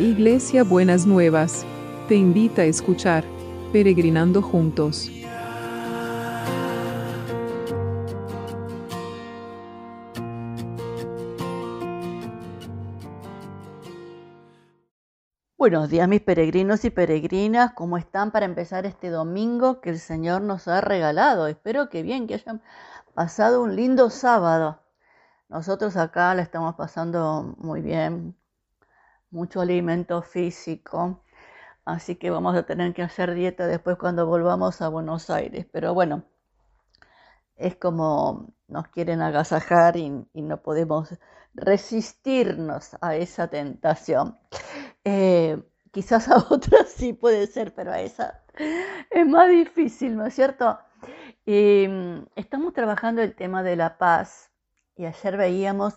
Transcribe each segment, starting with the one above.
Iglesia Buenas Nuevas, te invita a escuchar Peregrinando Juntos. Buenos días mis peregrinos y peregrinas, ¿cómo están para empezar este domingo que el Señor nos ha regalado? Espero que bien, que hayan pasado un lindo sábado. Nosotros acá la estamos pasando muy bien, mucho alimento físico, así que vamos a tener que hacer dieta después cuando volvamos a Buenos Aires. Pero bueno, es como nos quieren agasajar y, y no podemos resistirnos a esa tentación. Eh, quizás a otras sí puede ser, pero a esa es más difícil, ¿no es cierto? Mm, estamos trabajando el tema de la paz y ayer veíamos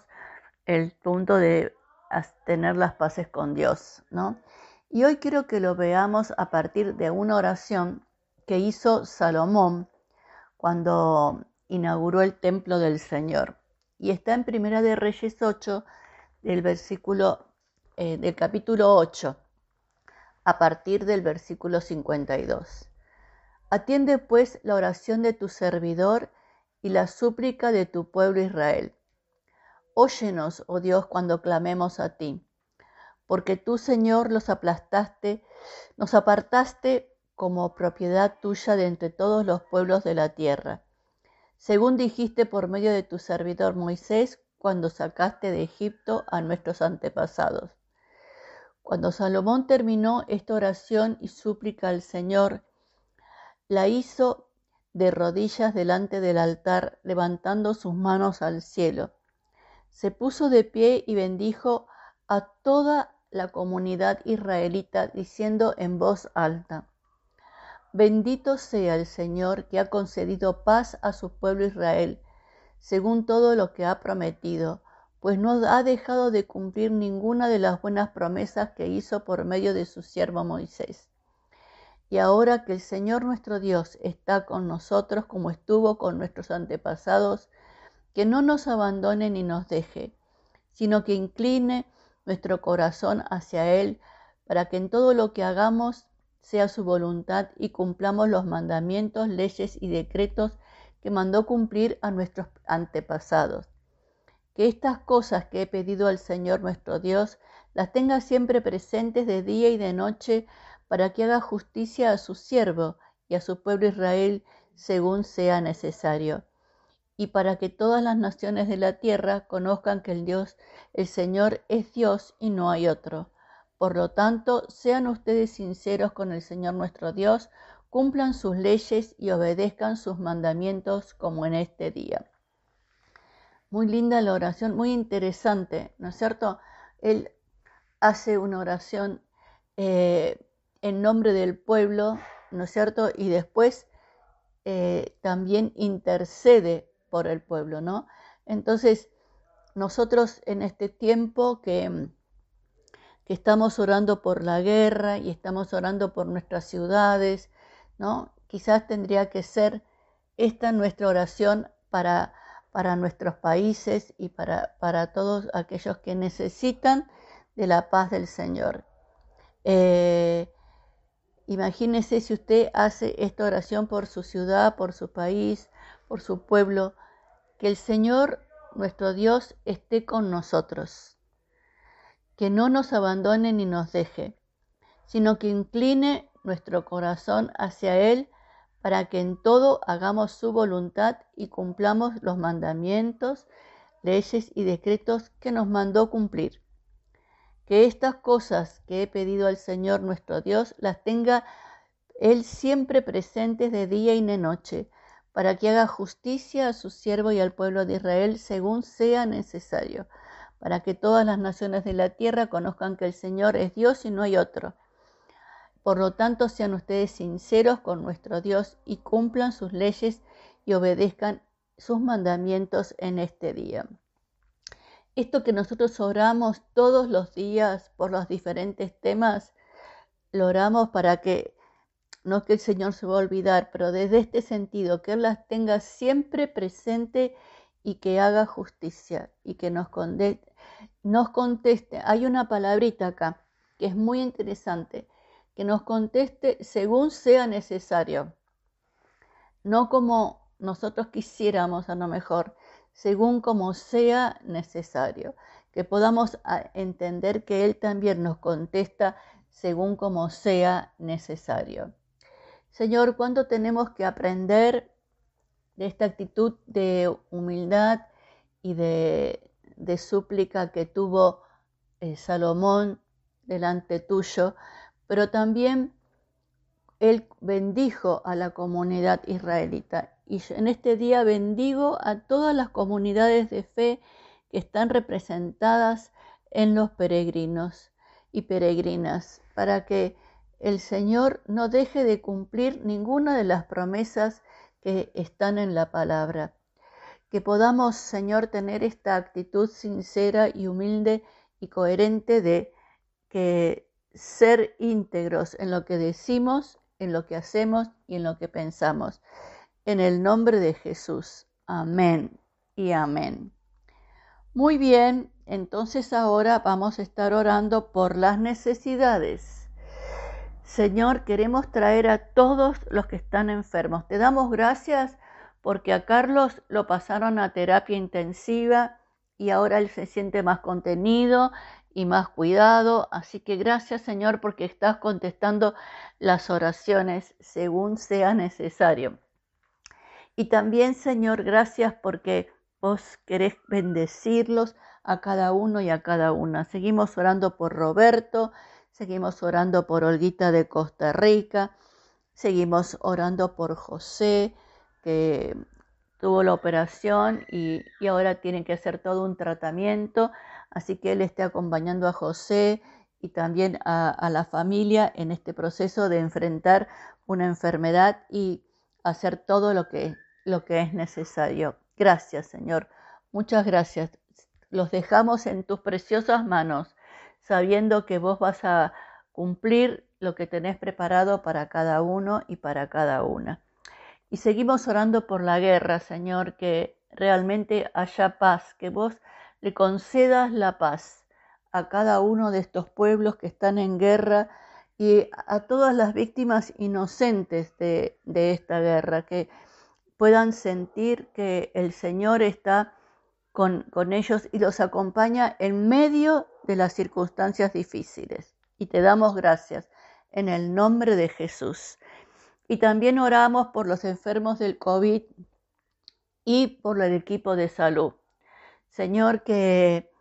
el punto de tener las paces con Dios, ¿no? Y hoy quiero que lo veamos a partir de una oración que hizo Salomón cuando inauguró el templo del Señor. Y está en Primera de Reyes 8, del versículo eh, del capítulo 8, a partir del versículo 52. Atiende pues la oración de tu servidor y la súplica de tu pueblo Israel. Óyenos, oh Dios, cuando clamemos a ti, porque tú, Señor, los aplastaste, nos apartaste como propiedad tuya de entre todos los pueblos de la tierra, según dijiste por medio de tu servidor Moisés cuando sacaste de Egipto a nuestros antepasados. Cuando Salomón terminó esta oración y súplica al Señor, la hizo de rodillas delante del altar, levantando sus manos al cielo. Se puso de pie y bendijo a toda la comunidad israelita, diciendo en voz alta, Bendito sea el Señor que ha concedido paz a su pueblo Israel, según todo lo que ha prometido pues no ha dejado de cumplir ninguna de las buenas promesas que hizo por medio de su siervo Moisés. Y ahora que el Señor nuestro Dios está con nosotros como estuvo con nuestros antepasados, que no nos abandone ni nos deje, sino que incline nuestro corazón hacia Él, para que en todo lo que hagamos sea su voluntad y cumplamos los mandamientos, leyes y decretos que mandó cumplir a nuestros antepasados. Que estas cosas que he pedido al Señor nuestro Dios las tenga siempre presentes de día y de noche, para que haga justicia a su siervo y a su pueblo Israel según sea necesario, y para que todas las naciones de la tierra conozcan que el Dios, el Señor, es Dios y no hay otro. Por lo tanto, sean ustedes sinceros con el Señor nuestro Dios, cumplan sus leyes y obedezcan sus mandamientos como en este día. Muy linda la oración, muy interesante, ¿no es cierto? Él hace una oración eh, en nombre del pueblo, ¿no es cierto? Y después eh, también intercede por el pueblo, ¿no? Entonces, nosotros en este tiempo que, que estamos orando por la guerra y estamos orando por nuestras ciudades, ¿no? Quizás tendría que ser esta nuestra oración para para nuestros países y para, para todos aquellos que necesitan de la paz del Señor. Eh, imagínese si usted hace esta oración por su ciudad, por su país, por su pueblo, que el Señor, nuestro Dios, esté con nosotros, que no nos abandone ni nos deje, sino que incline nuestro corazón hacia Él para que en todo hagamos su voluntad y cumplamos los mandamientos, leyes y decretos que nos mandó cumplir. Que estas cosas que he pedido al Señor nuestro Dios las tenga Él siempre presentes de día y de noche, para que haga justicia a su siervo y al pueblo de Israel según sea necesario, para que todas las naciones de la tierra conozcan que el Señor es Dios y no hay otro por lo tanto, sean ustedes sinceros con nuestro Dios y cumplan sus leyes y obedezcan sus mandamientos en este día. Esto que nosotros oramos todos los días por los diferentes temas, lo oramos para que, no que el Señor se va a olvidar, pero desde este sentido, que Él las tenga siempre presente y que haga justicia y que nos, nos conteste. Hay una palabrita acá que es muy interesante, que nos conteste según sea necesario, no como nosotros quisiéramos a lo mejor, según como sea necesario, que podamos ah, entender que Él también nos contesta según como sea necesario. Señor, ¿cuánto tenemos que aprender de esta actitud de humildad y de, súplica que tuvo eh, Salomón delante tuyo? Pero también Él bendijo a la comunidad israelita. Y en este día bendigo a todas las comunidades de fe que están representadas en los peregrinos y peregrinas, para que el Señor no deje de cumplir ninguna de las promesas que están en la palabra. Que podamos, Señor, tener esta actitud sincera y humilde y coherente de que ser íntegros en lo que decimos, en lo que hacemos y en lo que pensamos. En el nombre de Jesús. Amén y amén. Muy bien, entonces ahora vamos a estar orando por las necesidades. Señor, queremos traer a todos los que están enfermos. Te damos gracias porque a Carlos lo pasaron a terapia intensiva y ahora él se siente más contenido y más cuidado. Así que gracias Señor porque estás contestando las oraciones según sea necesario. Y también Señor, gracias porque Vos querés bendecirlos a cada uno y a cada una. Seguimos orando por Roberto, seguimos orando por Olguita de Costa Rica, seguimos orando por José, que tuvo la operación y, ahora tiene que hacer todo un tratamiento. Así que él esté acompañando a José y también a, a la familia en este proceso de enfrentar una enfermedad y hacer todo lo que, lo que es necesario. Gracias, Señor. Muchas gracias. Los dejamos en tus preciosas manos, sabiendo que vos vas a cumplir lo que tenés preparado para cada uno y para cada una. Y seguimos orando por la guerra, Señor, que realmente haya paz, que vos le concedas la paz a cada uno de estos pueblos que están en guerra y a todas las víctimas inocentes de, de esta guerra, que puedan sentir que el Señor está con, ellos y los acompaña en medio de las circunstancias difíciles. Y te damos gracias en el nombre de Jesús. Y también oramos por los enfermos del COVID y por el equipo de salud. Señor, que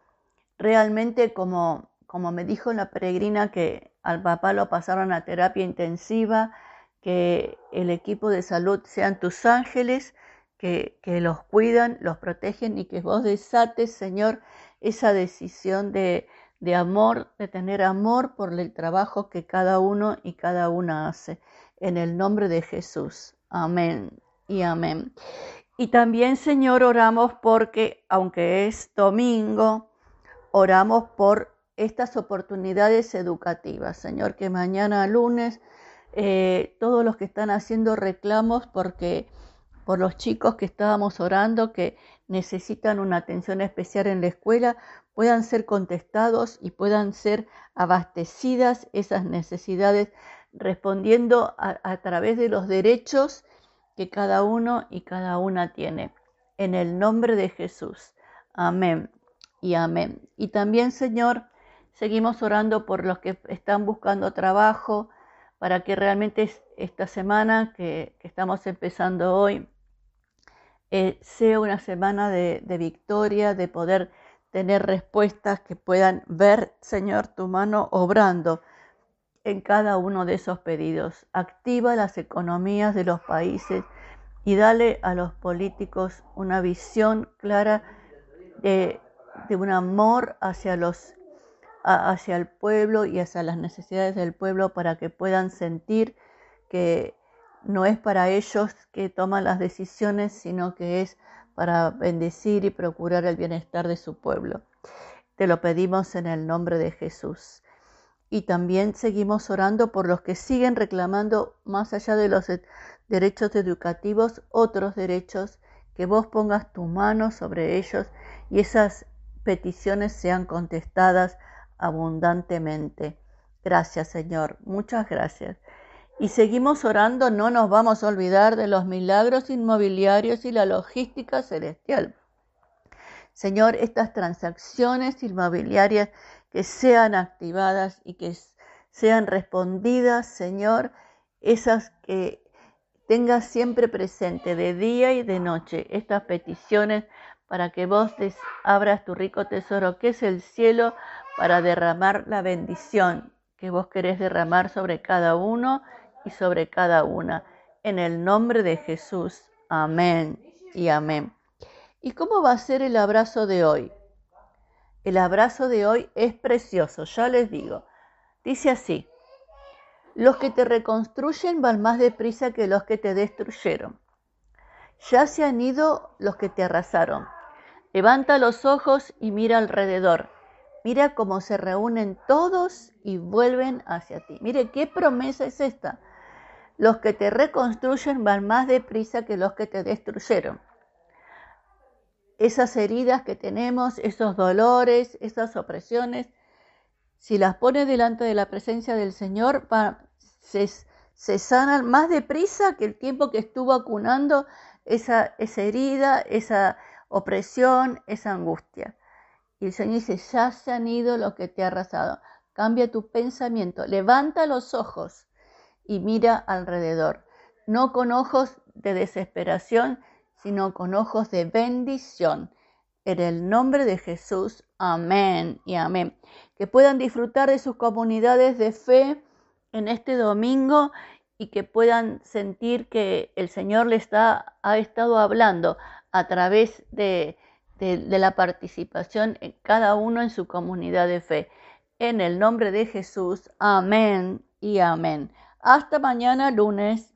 realmente como, como me dijo la peregrina que al papá lo pasaron a terapia intensiva, que el equipo de salud sean tus ángeles, que, los cuidan, los protegen y que vos desates, Señor, esa decisión de, de amor, de tener amor por el trabajo que cada uno y cada una hace. En el nombre de Jesús. Amén y amén. Y también, Señor, oramos porque, aunque es domingo, oramos por estas oportunidades educativas. Señor, que mañana lunes eh, todos los que están haciendo reclamos porque por los chicos que estábamos orando que necesitan una atención especial en la escuela puedan ser contestados y puedan ser abastecidas esas necesidades respondiendo a, través de los derechos que cada uno y cada una tiene. En el nombre de Jesús. Amén y amén. Y también, Señor, seguimos orando por los que están buscando trabajo, para que realmente esta semana que, estamos empezando hoy eh, sea una semana de, victoria, de poder tener respuestas que puedan ver, Señor, tu mano obrando en cada uno de esos pedidos. Activa las economías de los países y dale a los políticos una visión clara de, de un amor hacia los hacia el pueblo y hacia las necesidades del pueblo para que puedan sentir que no es para ellos que toman las decisiones, sino que es para bendecir y procurar el bienestar de su pueblo. Te lo pedimos en el nombre de Jesús. Y también seguimos orando por los que siguen reclamando, más allá de los derechos educativos, otros derechos, que vos pongas tu mano sobre ellos y esas peticiones sean contestadas abundantemente. Gracias, Señor. Muchas gracias. Y seguimos orando, no nos vamos a olvidar de los milagros inmobiliarios y la logística celestial. Señor, estas transacciones inmobiliarias que sean activadas y que sean respondidas, Señor, esas que tengas siempre presente de día y de noche, estas peticiones para que vos abras tu rico tesoro, que es el cielo, para derramar la bendición que vos querés derramar sobre cada uno y sobre cada una. En el nombre de Jesús. Amén y amén. ¿Y cómo va a ser el abrazo de hoy? El abrazo de hoy es precioso, ya les digo. Dice así, los que te reconstruyen van más deprisa que los que te destruyeron. Ya se han ido los que te arrasaron. Levanta los ojos y mira alrededor. Mira cómo se reúnen todos y vuelven hacia ti. Mire, ¿qué promesa es esta? Los que te reconstruyen van más deprisa que los que te destruyeron. Esas heridas que tenemos, esos dolores, esas opresiones, si las pones delante de la presencia del Señor, se, sanan más deprisa que el tiempo que estuvo acunando esa, esa herida, esa opresión, esa angustia. Y el Señor dice, ya se han ido los que te ha arrasado. Cambia tu pensamiento, levanta los ojos y mira alrededor. No con ojos de desesperación, sino con ojos de bendición. En el nombre de Jesús, amén y amén. Que puedan disfrutar de sus comunidades de fe en este domingo y que puedan sentir que el Señor les está, ha estado hablando a través de, de, la participación en cada uno en su comunidad de fe. En el nombre de Jesús, amén y amén. Hasta mañana lunes.